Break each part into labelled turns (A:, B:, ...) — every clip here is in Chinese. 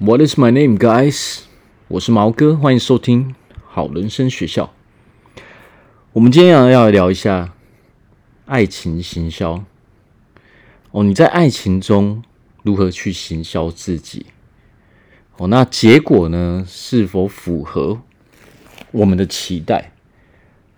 A: What is my name, guys？我是毛哥，欢迎收听好人生学校。我们今天要要聊一下爱情行销。哦，你在爱情中如何去行销自己？哦，那结果呢？是否符合我们的期待？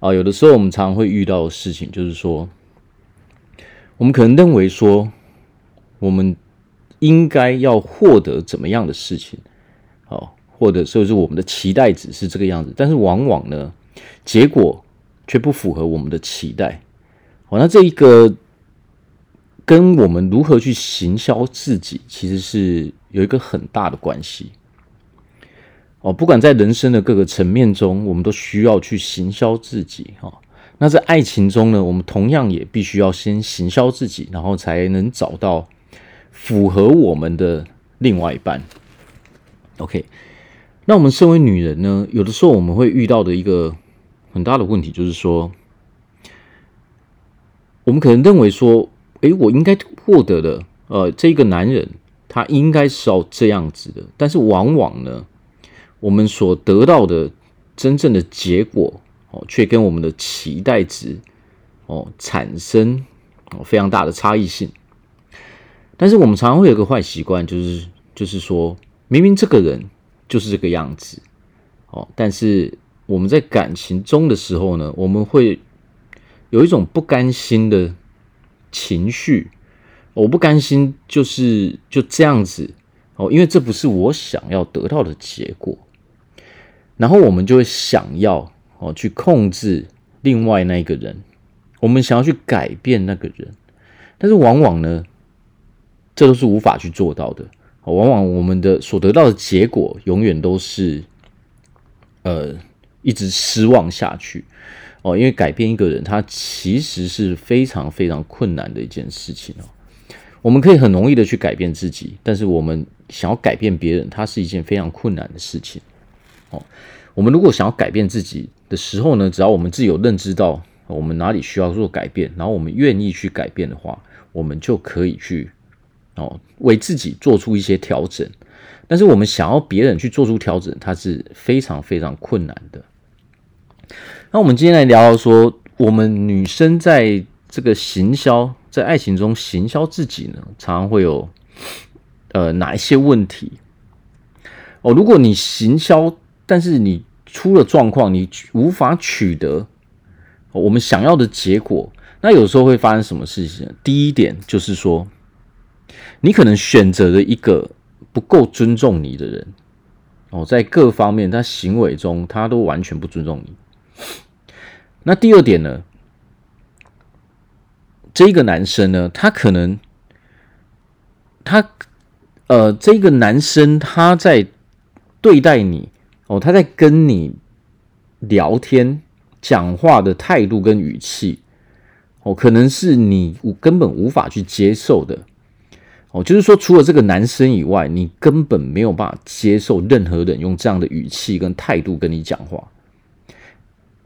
A: 啊，有的时候我们常常会遇到的事情，就是说，我们可能认为说，我们应该要获得怎么样的事情，好，或者说是我们的期待值是这个样子，但是往往呢，结果却不符合我们的期待。好，那这一个跟我们如何去行销自己，其实是。有一个很大的关系哦，不管在人生的各个层面中，我们都需要去行销自己哈。那在爱情中呢，我们同样也必须要先行销自己，然后才能找到符合我们的另外一半。OK，那我们身为女人呢，有的时候我们会遇到的一个很大的问题，就是说，我们可能认为说，诶，我应该获得的，呃，这个男人。他应该是要这样子的，但是往往呢，我们所得到的真正的结果哦，却跟我们的期待值哦产生哦非常大的差异性。但是我们常常会有个坏习惯，就是就是说明明这个人就是这个样子哦，但是我们在感情中的时候呢，我们会有一种不甘心的情绪。我不甘心，就是就这样子哦，因为这不是我想要得到的结果。然后我们就会想要哦去控制另外那个人，我们想要去改变那个人，但是往往呢，这都是无法去做到的。往往我们的所得到的结果，永远都是呃一直失望下去哦，因为改变一个人，他其实是非常非常困难的一件事情哦。我们可以很容易的去改变自己，但是我们想要改变别人，它是一件非常困难的事情。哦，我们如果想要改变自己的时候呢，只要我们自己有认知到我们哪里需要做改变，然后我们愿意去改变的话，我们就可以去哦为自己做出一些调整。但是我们想要别人去做出调整，它是非常非常困难的。那我们今天来聊聊说，我们女生在这个行销。在爱情中行销自己呢，常常会有呃哪一些问题哦？如果你行销，但是你出了状况，你无法取得我们想要的结果，那有时候会发生什么事情？第一点就是说，你可能选择了一个不够尊重你的人哦，在各方面他行为中他都完全不尊重你。那第二点呢？这个男生呢，他可能，他，呃，这个男生他在对待你哦，他在跟你聊天、讲话的态度跟语气哦，可能是你根本无法去接受的哦。就是说，除了这个男生以外，你根本没有办法接受任何人用这样的语气跟态度跟你讲话，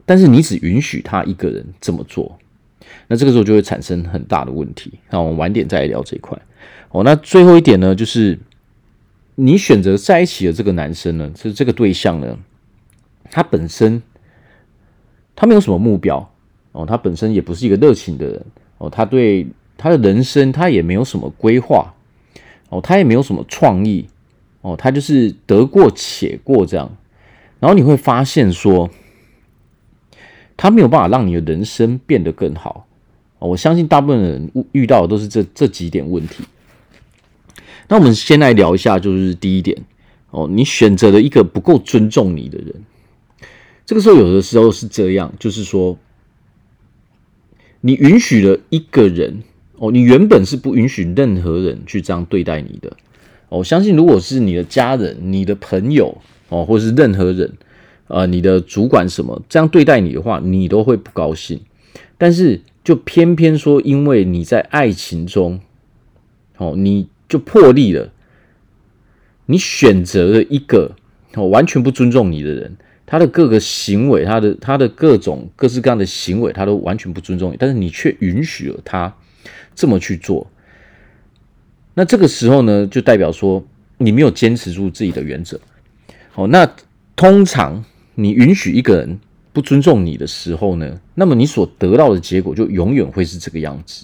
A: 但是你只允许他一个人这么做。那这个时候就会产生很大的问题。那我们晚点再来聊这一块。哦，那最后一点呢，就是你选择在一起的这个男生呢，是这个对象呢，他本身他没有什么目标哦，他本身也不是一个热情的人哦，他对他的人生他也没有什么规划哦，他也没有什么创意哦，他就是得过且过这样。然后你会发现说，他没有办法让你的人生变得更好。我相信大部分人遇到的都是这这几点问题。那我们先来聊一下，就是第一点哦，你选择了一个不够尊重你的人。这个时候有的时候是这样，就是说，你允许了一个人哦，你原本是不允许任何人去这样对待你的。我相信，如果是你的家人、你的朋友哦，或是任何人，呃，你的主管什么这样对待你的话，你都会不高兴。但是，就偏偏说，因为你在爱情中，哦，你就破例了，你选择了一个哦完全不尊重你的人，他的各个行为，他的他的各种各式各样的行为，他都完全不尊重你，但是你却允许了他这么去做。那这个时候呢，就代表说，你没有坚持住自己的原则。哦，那通常你允许一个人不尊重你的时候呢，那么你所得到的结果就永远会是这个样子。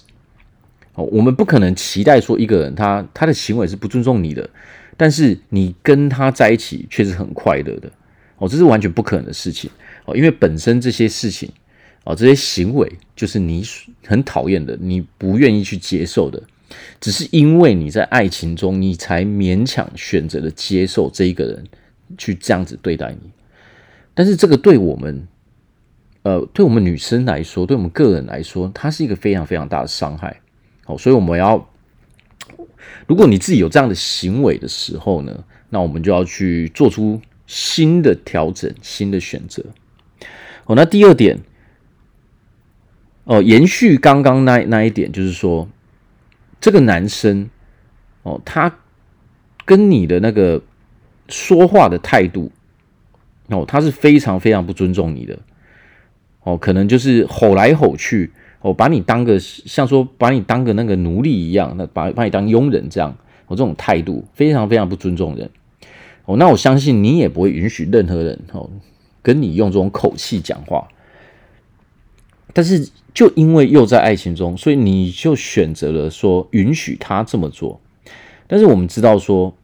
A: 哦，我们不可能期待说一个人他他的行为是不尊重你的，但是你跟他在一起却是很快乐的。哦，这是完全不可能的事情。哦，因为本身这些事情，哦，这些行为就是你很讨厌的，你不愿意去接受的。只是因为你在爱情中，你才勉强选择了接受这一个人去这样子对待你。但是这个对我们，呃，对我们女生来说，对我们个人来说，它是一个非常非常大的伤害。好，所以我们要，如果你自己有这样的行为的时候呢，那我们就要去做出新的调整、新的选择。哦，那第二点，哦，延续刚刚那那一点，就是说。这个男生哦，他跟你的那个说话的态度哦，他是非常非常不尊重你的哦，可能就是吼来吼去哦，把你当个像说把你当个那个奴隶一样，那把把你当佣人这样，哦，这种态度非常非常不尊重人哦。那我相信你也不会允许任何人哦跟你用这种口气讲话，但是。就因为又在爱情中，所以你就选择了说允许他这么做。但是我们知道说，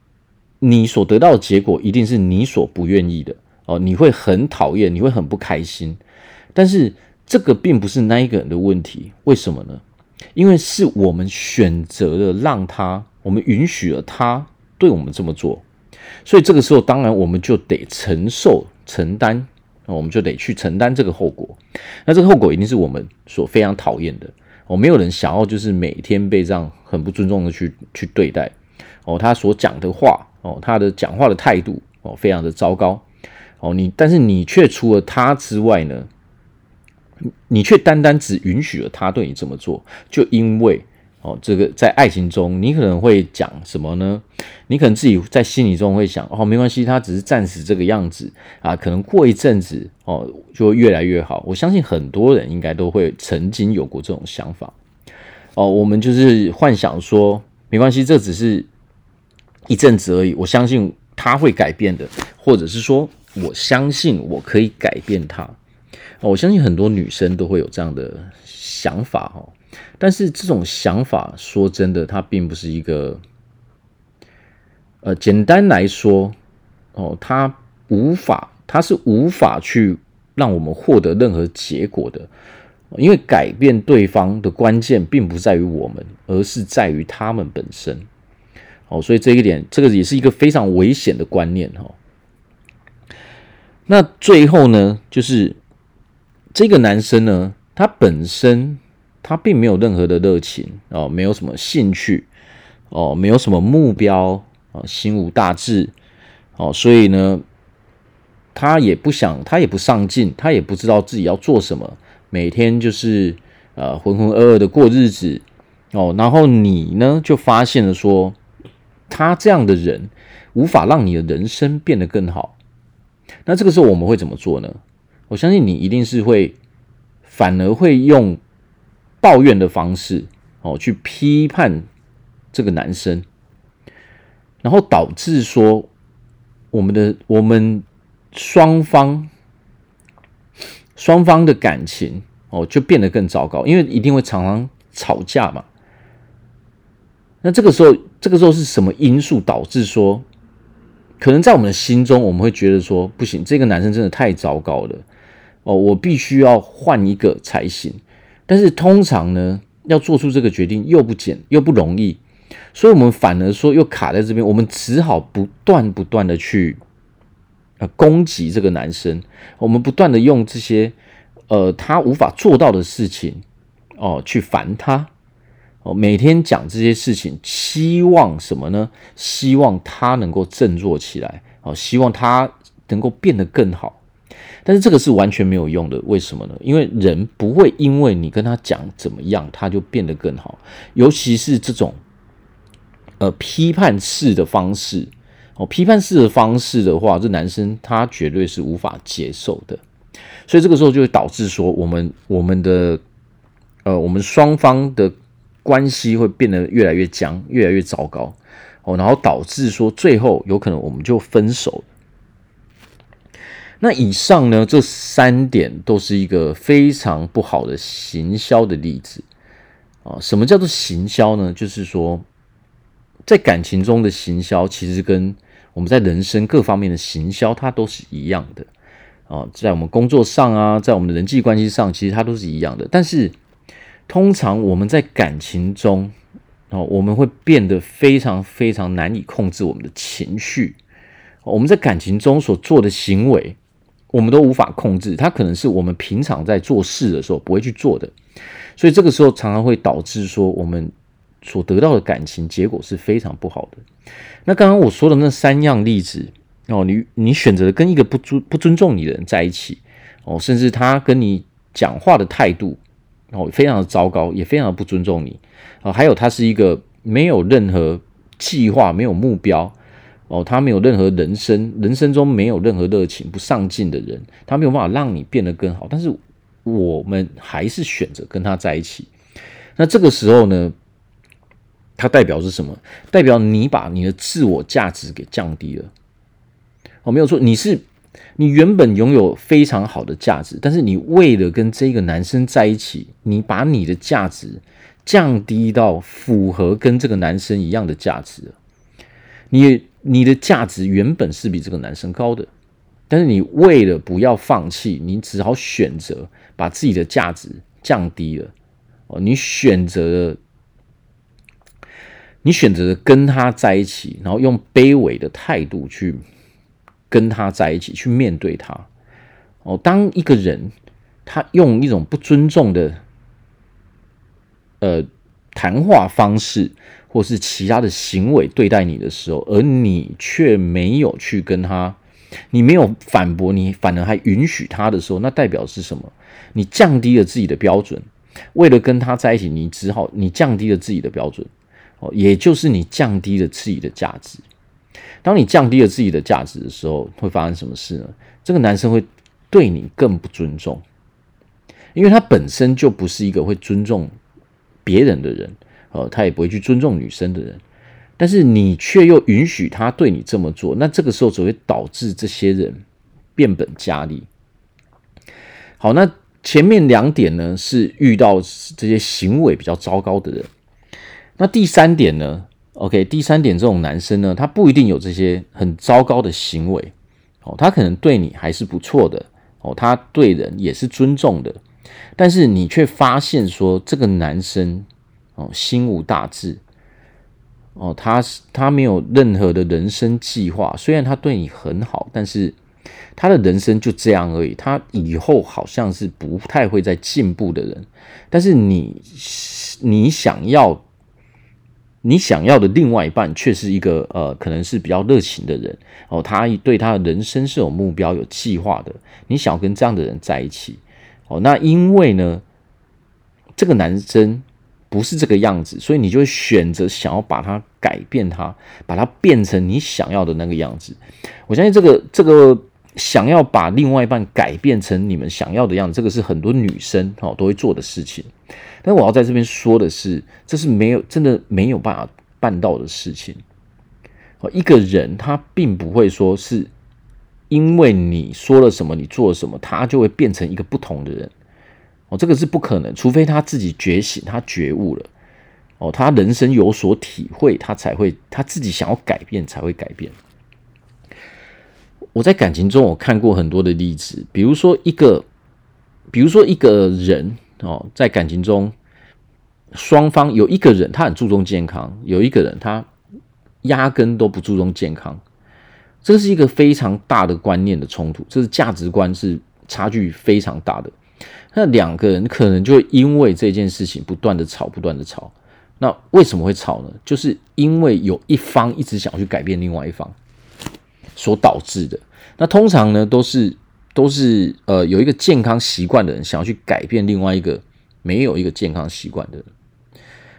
A: 你所得到的结果一定是你所不愿意的哦，你会很讨厌，你会很不开心。但是这个并不是那一个人的问题，为什么呢？因为是我们选择了让他，我们允许了他对我们这么做，所以这个时候当然我们就得承受、承担。我们就得去承担这个后果，那这个后果一定是我们所非常讨厌的。哦，没有人想要就是每天被这样很不尊重的去去对待。哦，他所讲的话，哦，他的讲话的态度，哦，非常的糟糕。哦，你但是你却除了他之外呢，你却单单只允许了他对你这么做，就因为。哦，这个在爱情中，你可能会讲什么呢？你可能自己在心里中会想，哦，没关系，他只是暂时这个样子啊，可能过一阵子，哦，就越来越好。我相信很多人应该都会曾经有过这种想法。哦，我们就是幻想说，没关系，这只是一阵子而已。我相信他会改变的，或者是说，我相信我可以改变他。我相信很多女生都会有这样的想法，哦。但是这种想法，说真的，它并不是一个，呃，简单来说，哦，它无法，它是无法去让我们获得任何结果的，因为改变对方的关键并不在于我们，而是在于他们本身。哦，所以这一点，这个也是一个非常危险的观念，哈。那最后呢，就是这个男生呢，他本身。他并没有任何的热情哦，没有什么兴趣哦，没有什么目标哦，心无大志哦，所以呢，他也不想，他也不上进，他也不知道自己要做什么，每天就是呃浑浑噩噩的过日子哦。然后你呢，就发现了说，他这样的人无法让你的人生变得更好。那这个时候我们会怎么做呢？我相信你一定是会，反而会用。抱怨的方式哦，去批判这个男生，然后导致说我们的我们双方双方的感情哦就变得更糟糕，因为一定会常常吵架嘛。那这个时候，这个时候是什么因素导致说，可能在我们的心中，我们会觉得说不行，这个男生真的太糟糕了哦，我必须要换一个才行。但是通常呢，要做出这个决定又不简又不容易，所以我们反而说又卡在这边，我们只好不断不断的去呃攻击这个男生，我们不断的用这些呃他无法做到的事情哦、去烦他哦，每天讲这些事情，希望什么呢？希望他能够振作起来哦，希望他能够变得更好。但是这个是完全没有用的，为什么呢？因为人不会因为你跟他讲怎么样，他就变得更好。尤其是这种呃批判式的方式哦，批判式的方式的话，这男生他绝对是无法接受的。所以这个时候就会导致说，我们我们的呃我们双方的关系会变得越来越僵，越来越糟糕哦，然后导致说最后有可能我们就分手。那以上呢，这三点都是一个非常不好的行销的例子啊。什么叫做行销呢？就是说，在感情中的行销，其实跟我们在人生各方面的行销，它都是一样的啊。在我们工作上啊，在我们的人际关系上，其实它都是一样的。但是，通常我们在感情中，哦，我们会变得非常非常难以控制我们的情绪。我们在感情中所做的行为。我们都无法控制，它可能是我们平常在做事的时候不会去做的，所以这个时候常常会导致说我们所得到的感情结果是非常不好的。那刚刚我说的那三样例子哦，你你选择跟一个不尊不尊重你的人在一起哦，甚至他跟你讲话的态度哦非常的糟糕，也非常的不尊重你哦，还有他是一个没有任何计划、没有目标。哦，他没有任何人生，人生中没有任何热情、不上进的人，他没有办法让你变得更好。但是我们还是选择跟他在一起。那这个时候呢，它代表是什么？代表你把你的自我价值给降低了。哦，没有错，你是你原本拥有非常好的价值，但是你为了跟这个男生在一起，你把你的价值降低到符合跟这个男生一样的价值了。你。你的价值原本是比这个男生高的，但是你为了不要放弃，你只好选择把自己的价值降低了。哦，你选择了，你选择了跟他在一起，然后用卑微的态度去跟他在一起，去面对他。哦，当一个人他用一种不尊重的，呃，谈话方式。或是其他的行为对待你的时候，而你却没有去跟他，你没有反驳，你反而还允许他的时候，那代表是什么？你降低了自己的标准，为了跟他在一起，你只好你降低了自己的标准，哦，也就是你降低了自己的价值。当你降低了自己的价值的时候，会发生什么事呢？这个男生会对你更不尊重，因为他本身就不是一个会尊重别人的人。哦，他也不会去尊重女生的人，但是你却又允许他对你这么做，那这个时候只会导致这些人变本加厉。好，那前面两点呢是遇到这些行为比较糟糕的人，那第三点呢？OK，第三点这种男生呢，他不一定有这些很糟糕的行为，哦，他可能对你还是不错的，哦，他对人也是尊重的，但是你却发现说这个男生。哦，心无大志。哦，他是他没有任何的人生计划。虽然他对你很好，但是他的人生就这样而已。他以后好像是不太会再进步的人。但是你你想要你想要的另外一半，却是一个呃，可能是比较热情的人。哦，他对他的人生是有目标、有计划的。你想要跟这样的人在一起。哦，那因为呢，这个男生。不是这个样子，所以你就选择想要把他改变他，把他变成你想要的那个样子。我相信这个这个想要把另外一半改变成你们想要的样子，这个是很多女生哦都会做的事情。但我要在这边说的是，这是没有真的没有办法办到的事情。哦，一个人他并不会说是因为你说了什么，你做了什么，他就会变成一个不同的人。哦，这个是不可能，除非他自己觉醒，他觉悟了，哦，他人生有所体会，他才会他自己想要改变才会改变。我在感情中，我看过很多的例子，比如说一个，比如说一个人哦，在感情中，双方有一个人他很注重健康，有一个人他压根都不注重健康，这是一个非常大的观念的冲突，这是价值观是差距非常大的。那两个人可能就会因为这件事情不断的吵，不断的吵。那为什么会吵呢？就是因为有一方一直想要去改变另外一方所导致的。那通常呢，都是都是呃有一个健康习惯的人想要去改变另外一个没有一个健康习惯的人。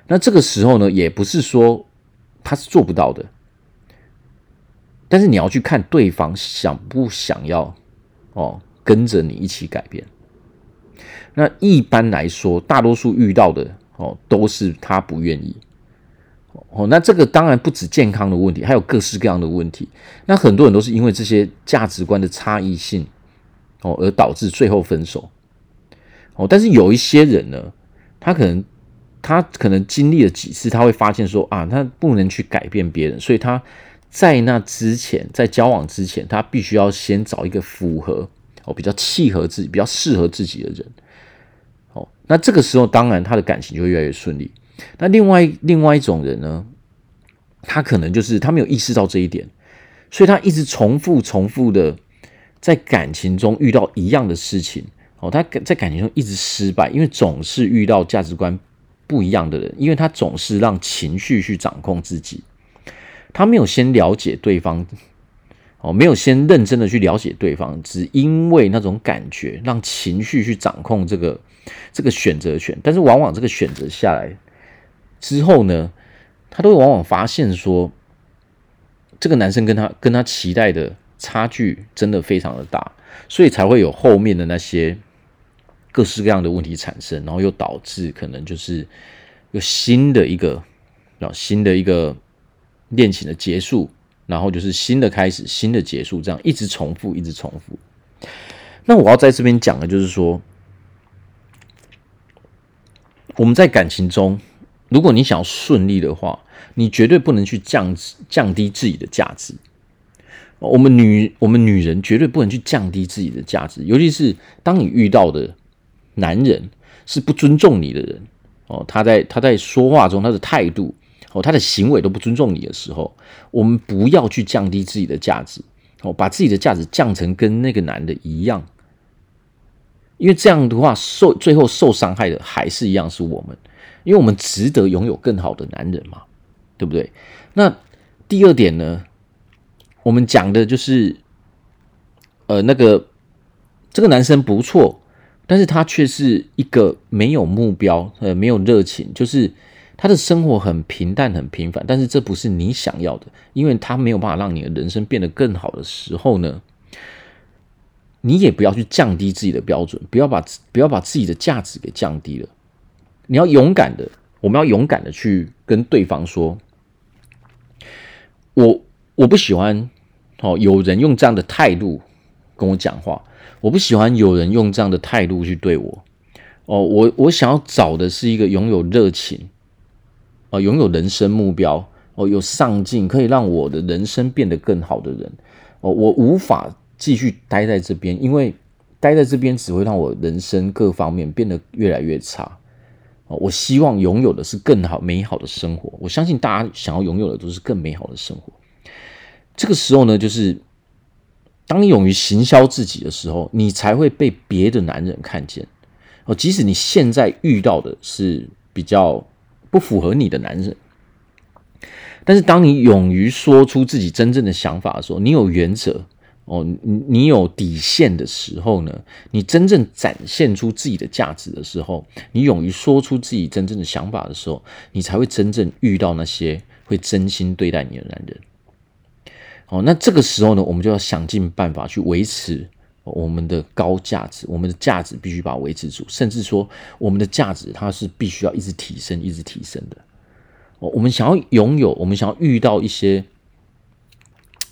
A: 那这个时候呢，也不是说他是做不到的，但是你要去看对方想不想要哦跟着你一起改变。那一般来说，大多数遇到的哦，都是他不愿意，哦，那这个当然不止健康的问题，还有各式各样的问题。那很多人都是因为这些价值观的差异性，哦，而导致最后分手。哦，但是有一些人呢，他可能他可能经历了几次，他会发现说啊，他不能去改变别人，所以他在那之前，在交往之前，他必须要先找一个符合哦，比较契合自己、比较适合自己的人。哦，那这个时候当然他的感情就会越来越顺利。那另外另外一种人呢，他可能就是他没有意识到这一点，所以他一直重复重复的在感情中遇到一样的事情哦，他在感情中一直失败，因为总是遇到价值观不一样的人，因为他总是让情绪去掌控自己，他没有先了解对方哦，没有先认真的去了解对方，只因为那种感觉让情绪去掌控这个这个选择权，但是往往这个选择下来。之后呢，他都会往往发现说，这个男生跟他跟他期待的差距真的非常的大，所以才会有后面的那些各式各样的问题产生，然后又导致可能就是有新的一个，新的一个恋情的结束，然后就是新的开始，新的结束，这样一直重复，一直重复。那我要在这边讲的就是说，我们在感情中。如果你想要顺利的话，你绝对不能去降降低自己的价值。我们女我们女人绝对不能去降低自己的价值，尤其是当你遇到的男人是不尊重你的人哦，他在他在说话中他的态度哦，他的行为都不尊重你的时候，我们不要去降低自己的价值哦，把自己的价值降成跟那个男的一样，因为这样的话受最后受伤害的还是一样是我们。因为我们值得拥有更好的男人嘛，对不对？那第二点呢，我们讲的就是，呃，那个这个男生不错，但是他却是一个没有目标，呃，没有热情，就是他的生活很平淡、很平凡。但是这不是你想要的，因为他没有办法让你的人生变得更好的时候呢，你也不要去降低自己的标准，不要把不要把自己的价值给降低了。你要勇敢的，我们要勇敢的去跟对方说，我我不喜欢哦，有人用这样的态度跟我讲话，我不喜欢有人用这样的态度去对我哦，我我想要找的是一个拥有热情哦，拥有人生目标哦，有上进，可以让我的人生变得更好的人哦，我无法继续待在这边，因为待在这边只会让我人生各方面变得越来越差。我希望拥有的是更好、美好的生活。我相信大家想要拥有的都是更美好的生活。这个时候呢，就是当你勇于行销自己的时候，你才会被别的男人看见。哦，即使你现在遇到的是比较不符合你的男人，但是当你勇于说出自己真正的想法的时候，你有原则。哦，你你有底线的时候呢，你真正展现出自己的价值的时候，你勇于说出自己真正的想法的时候，你才会真正遇到那些会真心对待你的男人。哦，那这个时候呢，我们就要想尽办法去维持我们的高价值，我们的价值必须把它维持住，甚至说我们的价值它是必须要一直提升，一直提升的。哦，我们想要拥有，我们想要遇到一些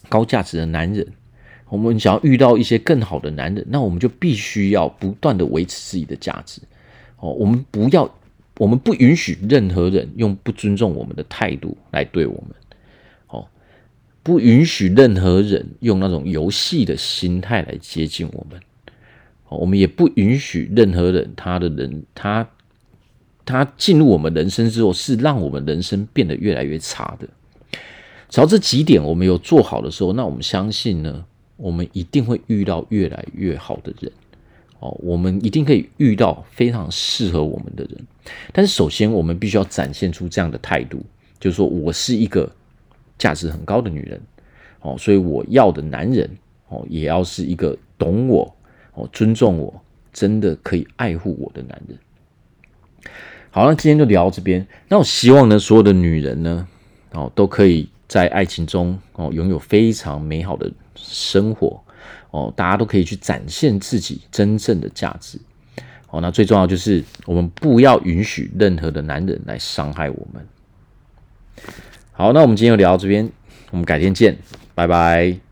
A: 高价值的男人。我们想要遇到一些更好的男人，那我们就必须要不断的维持自己的价值。哦，我们不要，我们不允许任何人用不尊重我们的态度来对我们。不允许任何人用那种游戏的心态来接近我们。哦，我们也不允许任何人，他的人，他他进入我们人生之后，是让我们人生变得越来越差的。只要这几点我们有做好的时候，那我们相信呢，我们一定会遇到越来越好的人，哦，我们一定可以遇到非常适合我们的人。但是，首先我们必须要展现出这样的态度，就是说我是一个价值很高的女人，哦，所以我要的男人，哦，也要是一个懂我，哦，尊重我，真的可以爱护我的男人。好，那今天就聊到这边。那我希望呢，所有的女人呢，哦，都可以在爱情中，哦，拥有非常美好的。生活哦，大家都可以去展现自己真正的价值哦。那最重要就是，我们不要允许任何的男人来伤害我们。好，那我们今天就聊到这边，我们改天见，拜拜。